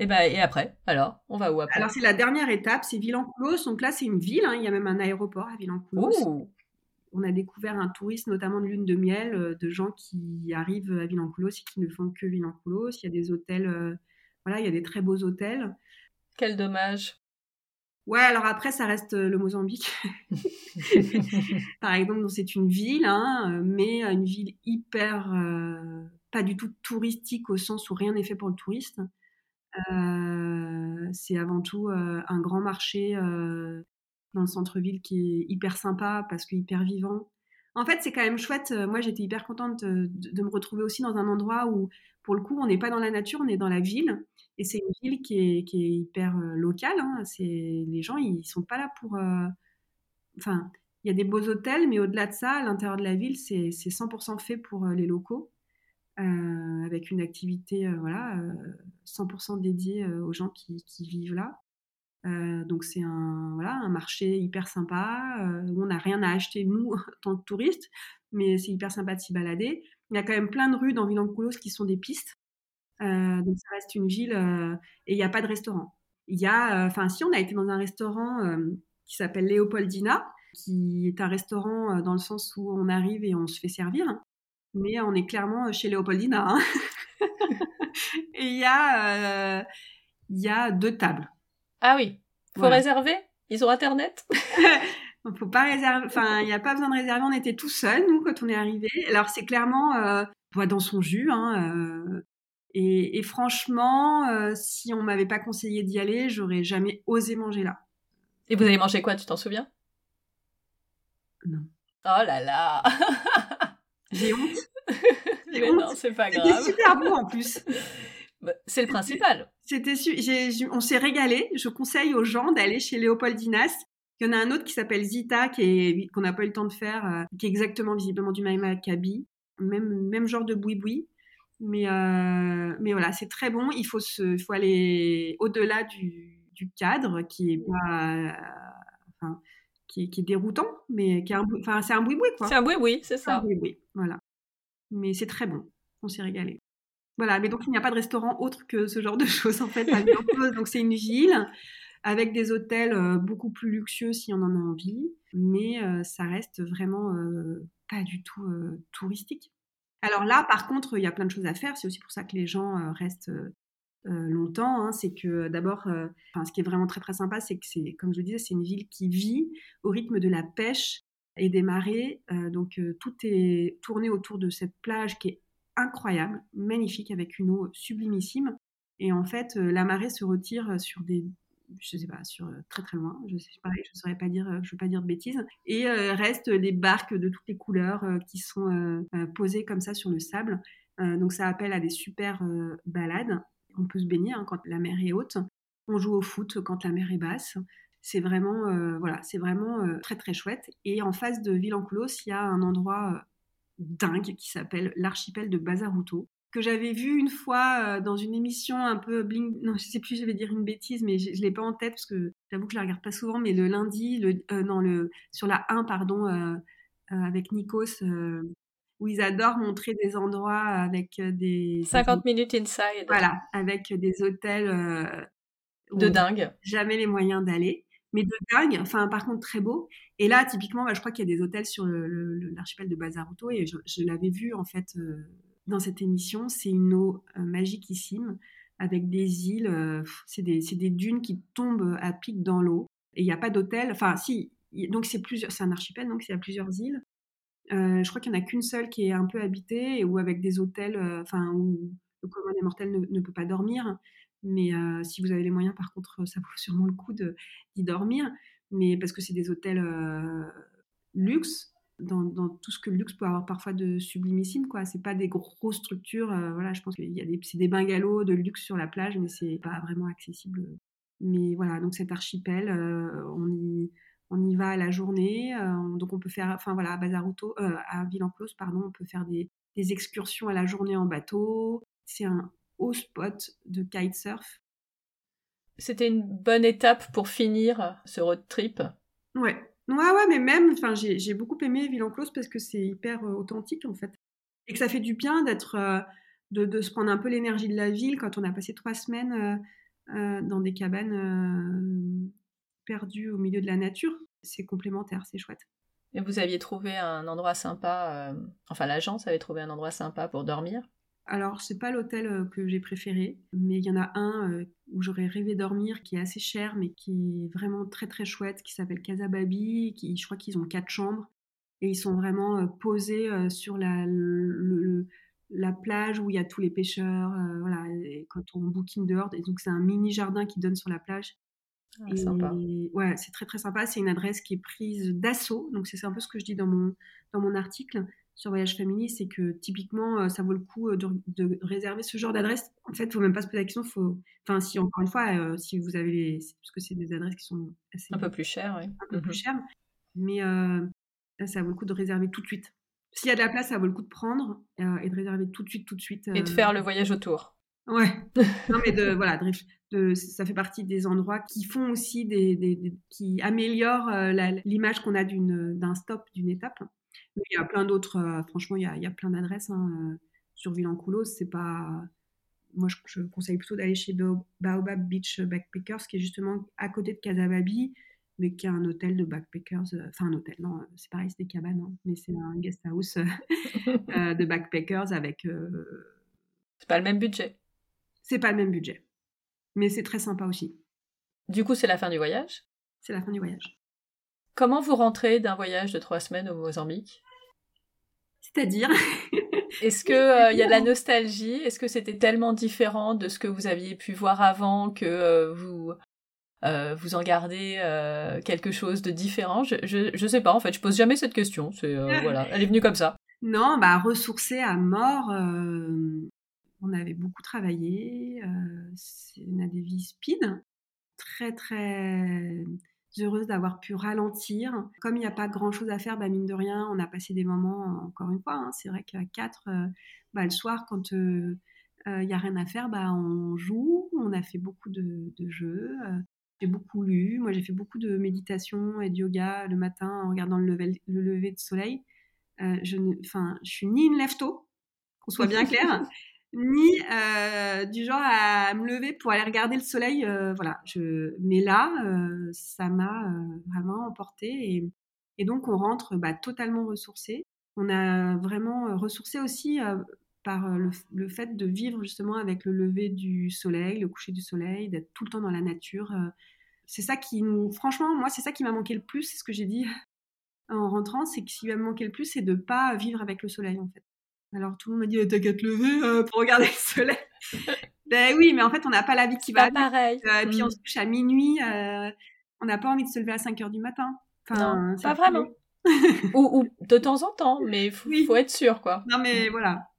Et, ben, et après, alors, on va où après? Alors, c'est la dernière étape, c'est Villancoulos. Donc là, c'est une ville, hein, il y a même un aéroport à Villancoulos. On a découvert un tourisme, notamment de lune de miel, euh, de gens qui arrivent à Villancoulos et qui ne font que Villancoulos. Il y a des hôtels, euh, voilà, il y a des très beaux hôtels. Quel dommage. Ouais, alors après, ça reste euh, le Mozambique. Par exemple, c'est une ville, hein, mais une ville hyper, pas du tout touristique au sens où rien n'est fait pour le touriste. Euh, c'est avant tout euh, un grand marché euh, dans le centre-ville qui est hyper sympa parce que hyper vivant. En fait, c'est quand même chouette. Moi, j'étais hyper contente de, me retrouver aussi dans un endroit où, pour le coup, on n'est pas dans la nature, on est dans la ville. Et c'est une ville qui est, hyper locale. Hein. C'est les gens, ils sont pas là pour. Enfin, il y a des beaux hôtels, mais au-delà de ça, à l'intérieur de la ville, c'est 100% fait pour les locaux. Euh, avec une activité euh, voilà, 100% euh, dédiée aux gens qui, vivent là. donc c'est un, voilà, un marché hyper sympa où on n'a rien à acheter nous tant que touristes, mais c'est hyper sympa de s'y balader. Il y a quand même plein de rues dans Villancoulos qui sont des pistes. donc ça reste une ville et il n'y a pas de restaurant. Il y a, enfin si on a été dans un restaurant qui s'appelle Léopoldina, qui est un restaurant dans le sens où on arrive et on se fait servir mais on est clairement chez Léopoldina. Hein. et il y, a, euh, il y a deux tables. Ah oui, faut réserver? Ils ont Internet? Il faut pas réserver, enfin, il n'y a pas besoin de réserver, on était tout seuls, nous, quand on est arrivé. Alors, c'est clairement euh, dans son jus. Hein, euh, et, et, franchement, euh, si on m'avait pas conseillé d'y aller, j'aurais jamais osé manger là. Et vous avez mangé quoi, tu t'en souviens? Non. Oh là là J'ai honte. Mais non, c'est pas grave. C'était super beau en plus. Bah, c'est le principal. C'était on s'est régalé. Je conseille aux gens d'aller chez Léopoldinas. Il y en a un autre qui s'appelle Zita, qu'on n'a pas eu le temps de faire, euh, qui est exactement visiblement du même acabit, même même genre de boui-boui. Mais euh, mais voilà, c'est très bon. Il faut se, faut aller au-delà du, du, cadre qui est pas, enfin, qui, est déroutant, mais qui est un, enfin, c'est un boui-boui, quoi. C'est un boui-boui, c'est ça. Un boui-boui, voilà. Mais c'est très bon. On s'est régalé. Voilà, mais donc il n'y a pas de restaurant autre que ce genre de choses, en fait, Donc c'est une ville avec des hôtels euh, beaucoup plus luxueux si on en a envie, mais euh, ça reste vraiment euh, pas du tout touristique. Alors là, par contre, il y a plein de choses à faire. C'est aussi pour ça que les gens restent longtemps, hein, c'est que d'abord, euh, ce qui est vraiment très très sympa, c'est que c'est, comme je le disais, c'est une ville qui vit au rythme de la pêche et des marées. Euh, donc tout est tourné autour de cette plage qui est incroyable, magnifique, avec une eau sublimissime. Et en fait, la marée se retire sur des, je sais pas, sur très très loin. Je sais pas, je saurais pas dire, je veux pas dire de bêtises. Et reste des barques de toutes les couleurs qui sont posées comme ça sur le sable. donc ça appelle à des super balades on peut se baigner hein, quand la mer est haute. On joue au foot quand la mer est basse. C'est vraiment, euh, voilà, c'est vraiment euh, très très chouette. Et en face de Villanclos, il y a un endroit euh, dingue qui s'appelle l'archipel de Bazaruto que j'avais vu une fois dans une émission un peu bling. Non, je sais plus, je vais dire une bêtise, mais je, ne l'ai pas en tête parce que j'avoue que je la regarde pas souvent. Mais le lundi, le, non, le sur la 1, pardon, avec Nikos, où ils adorent montrer des endroits avec euh, des... 50 minutes inside. Voilà, avec des hôtels... Euh, de dingue. Jamais les moyens d'aller. Mais de dingue, enfin par contre très beau. Et là, typiquement, bah, je crois qu'il y a des hôtels sur l'archipel de Bazaruto et je, l'avais vu en fait euh, dans cette émission. C'est une eau magiquissime avec des îles, c'est des, des, dunes qui tombent à pic dans l'eau. Et il n'y a pas d'hôtel, enfin si, donc c'est plusieurs, c'est un archipel, donc il y a plusieurs îles. Euh, je crois qu'il n'y en a qu'une seule qui est un peu habitée ou avec des hôtels, euh, enfin où le commun des mortels ne, peut pas dormir. Mais euh, si vous avez les moyens, par contre, ça vaut sûrement le coup d'y dormir. Mais parce que c'est des hôtels luxe, dans, tout ce que le luxe peut avoir parfois de sublimissime, quoi. C'est pas des grosses structures. voilà, je pense qu'il y a des, c'est bungalows de luxe sur la plage, mais c'est pas vraiment accessible. Mais voilà, donc cet archipel, on y on y va à la journée. Euh, donc on peut faire, enfin voilà, à Bazaruto, euh, à pardon, on peut faire des, excursions à la journée en bateau. C'est un haut spot de kitesurf. C'était une bonne étape pour finir ce road trip. Ouais, ouais, ouais, mais même, enfin, j'ai beaucoup aimé Villanclos parce que c'est hyper euh, authentique en fait, et que ça fait du bien d'être, de, se prendre un peu l'énergie de la ville quand on a passé trois semaines dans des cabanes perdues au milieu de la nature. C'est complémentaire, c'est chouette. Et vous aviez trouvé un endroit sympa, enfin l'agence avait trouvé un endroit sympa pour dormir? Alors, c'est pas l'hôtel que j'ai préféré, mais il y en a un où j'aurais rêvé dormir, qui est assez cher, mais qui est vraiment très très chouette, qui s'appelle Casa Baby. Qui, je crois qu'ils ont quatre chambres et ils sont vraiment posés sur la, la plage où il y a tous les pêcheurs. voilà, quand on booking dehors, et donc c'est un mini jardin qui donne sur la plage. Ah, sympa. Ouais, c'est très très sympa. C'est une adresse qui est prise d'assaut, donc c'est un peu ce que je dis dans mon dans mon article sur Voyage Family, c'est que typiquement, euh, ça vaut le coup euh, de, réserver ce genre d'adresse. En fait, il ne faut même pas se poser la question. Faut... Enfin, si encore une fois, euh, si vous avez les. Parce que c'est des adresses qui sont assez. Un peu plus chères, oui. Un peu plus mhm. chères. Mais ça vaut le coup de réserver tout de suite. S'il y a de la place, ça vaut le coup de prendre et de réserver tout de suite, tout de suite. Et de faire le voyage autour. Ouais. non, mais de, voilà, de, ça fait partie des endroits qui font aussi des, qui améliorent l'image qu'on a d'un stop, d'une étape il y a plein d'autres, euh, franchement, il y a, il y a plein d'adresses hein, euh, sur Villancoulos. C'est pas. Moi, je, conseille plutôt d'aller chez Baobab Beach Backpackers, qui est justement à côté de Casababi, mais qui est un hôtel de backpackers. Euh, enfin, un hôtel, non, c'est pareil, c'est des cabanes, hein, mais c'est un guest house de backpackers avec. C'est pas le même budget. C'est pas le même budget. Mais c'est très sympa aussi. Du coup, c'est la fin du voyage? C'est la fin du voyage. Comment vous rentrez d'un voyage de trois semaines au Mozambique? C'est-à-dire Est-ce qu'il euh, y a de la nostalgie? Est-ce que c'était tellement différent de ce que vous aviez pu voir avant que euh, vous, euh, vous en gardez quelque chose de différent? Je, je, sais pas, en fait, je pose jamais cette question. C'est, voilà, elle est venue comme ça. Non, bah, ressourcer à mort. On avait beaucoup travaillé. on a des vies speed. Très, très heureuse d'avoir pu ralentir. Comme il n'y a pas grand-chose à faire, bah, mine de rien, on a passé des moments, encore une fois, hein, c'est vrai qu'à 4, euh, bah, le soir, quand euh, euh, il n'y a rien à faire, bah, on joue, on a fait beaucoup de, jeux. j'ai beaucoup lu, moi j'ai fait beaucoup de méditation et de yoga le matin en regardant le lever, le lever de soleil. je ne je suis ni une lève tôt, qu'on soit bien clair, ni euh, du genre à me lever pour aller regarder le soleil. Euh, voilà, mais là, euh, ça m'a vraiment emporté et, et, donc on rentre bah, totalement ressourcé. On a vraiment ressourcé aussi par le, le, fait de vivre justement avec le lever du soleil, le coucher du soleil, d'être tout le temps dans la nature. c'est ça qui nous, franchement, moi, c'est ça qui m'a manqué le plus. C'est ce que j'ai dit en rentrant, c'est que ce qui m'a manqué le plus, c'est de pas vivre avec le soleil en fait. Alors tout le monde m'a dit t'as qu'à te lever euh, pour regarder le soleil. ben oui, mais en fait on n'a pas la vie qui va. Pas pareil. Euh, et puis on mm. se couche à minuit. Euh, on n'a pas envie de se lever à 5 heures du matin. non, pas vraiment. ou, de temps en temps, mais il faut, être sûr quoi. Non mais voilà.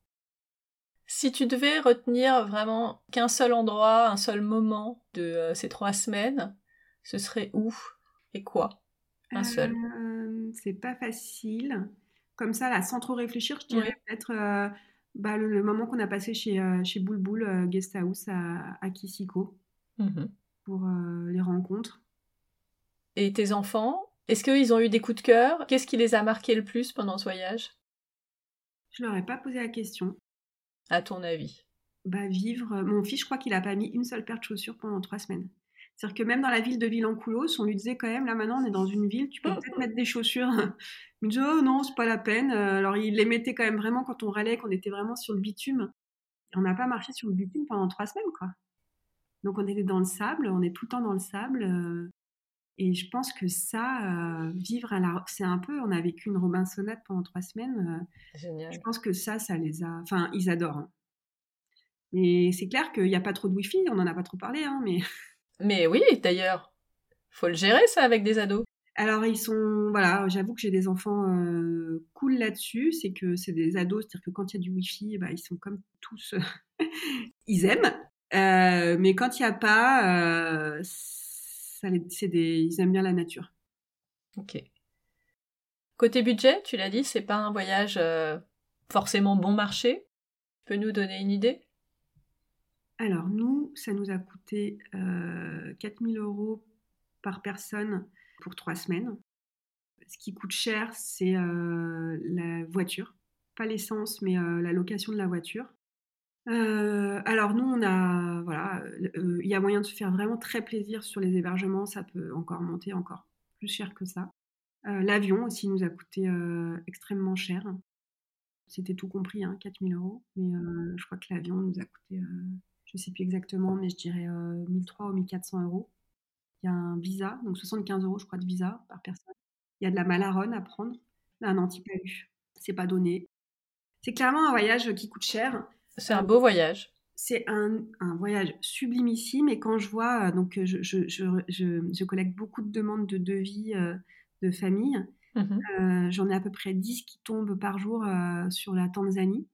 Si tu devais retenir vraiment qu'un seul endroit, un seul moment de ces trois semaines, ce serait où et quoi? Un seul. c'est pas facile comme ça, là, sans trop réfléchir, je dirais peut-être euh, bah, le, moment qu'on a passé chez, euh, chez Boulboul euh, Guest House à, à Kisiko mmh pour les rencontres. Et tes enfants, est-ce qu'ils ont eu des coups de cœur? Qu'est-ce qui les a marqués le plus pendant ce voyage? Je leur ai pas posé la question. À ton avis Bah vivre. Mon fils, je crois qu'il a pas mis une seule paire de chaussures pendant trois semaines. C'est-à-dire que même dans la ville de Villancoulos, on lui disait quand même, là maintenant on est dans une ville, tu peux peut-être mettre des chaussures. Il me disait, oh non, c'est pas la peine. Euh, alors il les mettait quand même vraiment quand on râlait, qu'on était vraiment sur le bitume. on n'a pas marché sur le bitume pendant trois semaines, quoi. Donc on était dans le sable, on est tout le temps dans le sable. Euh, et je pense que ça, euh, vivre à la... C'est un peu, on a vécu une Robinsonade pendant trois semaines. Génial. Je pense que ça, ça les a... Enfin, ils adorent. Hein. Mais c'est clair qu'il n'y a pas trop de Wi-Fi, on n'en a pas trop parlé, hein, mais... Mais oui, d'ailleurs, faut le gérer ça avec des ados. Alors ils sont, voilà, j'avoue que j'ai des enfants euh, cool là-dessus, c'est que c'est des ados, c'est-à-dire que quand il y a du wifi, bah, ils sont comme tous, ils aiment, euh, mais quand il n'y a pas, euh, ça, des, ils aiment bien la nature. Ok. Côté budget, tu l'as dit, c'est pas un voyage forcément bon marché. Tu peux nous donner une idée? Alors, nous, ça nous a coûté euh, 4000 euros par personne pour trois semaines. Ce qui coûte cher, c'est euh, la voiture. Pas l'essence, mais euh, la location de la voiture. alors nous, on a, voilà, il y a moyen de se faire vraiment très plaisir sur les hébergements. Ça peut encore monter encore plus cher que ça. L'avion aussi nous a coûté extrêmement cher. C'était tout compris, hein, 4000 euros. Mais je crois que l'avion nous a coûté, je ne sais plus exactement, mais je dirais 1300 ou 1400 euros. Il y a un visa, donc 75 euros, je crois, de visa par personne. Il y a de la malarone à prendre, un antipalu. C'est pas donné. C'est clairement un voyage qui coûte cher. C'est un beau voyage. C'est un, un, voyage sublimissime. Et quand je vois, donc je, je, je, je collecte beaucoup de demandes de devis de famille. Mmh j'en ai à peu près 10 qui tombent par jour sur la Tanzanie.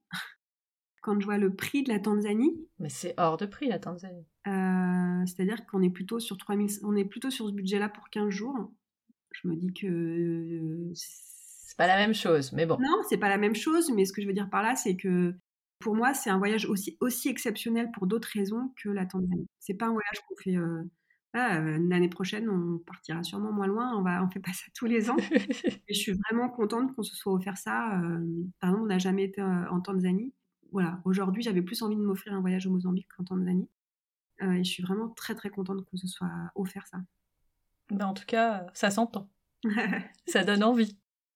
Quand je vois le prix de la Tanzanie. Mais c'est hors de prix la Tanzanie. C'est-à-dire qu'on est plutôt sur 3000, on est plutôt sur ce budget-là pour 15 jours. Je me dis que. c'est pas la même chose, mais bon. Non, c'est pas la même chose, mais ce que je veux dire par là, c'est que pour moi, c'est un voyage aussi, aussi exceptionnel pour d'autres raisons que la Tanzanie. C'est pas un voyage qu'on fait euh, l'année prochaine, on partira sûrement moins loin. On va, on fait pas ça tous les ans. et je suis vraiment contente qu'on se soit offert ça. Euh, par exemple, on n'a jamais été euh, en Tanzanie. Voilà, aujourd'hui, j'avais plus envie de m'offrir un voyage au Mozambique qu'en Tanzanie. et je suis vraiment très très contente qu'on se soit offert ça. Ben, en tout cas, ça s'entend. ça donne envie.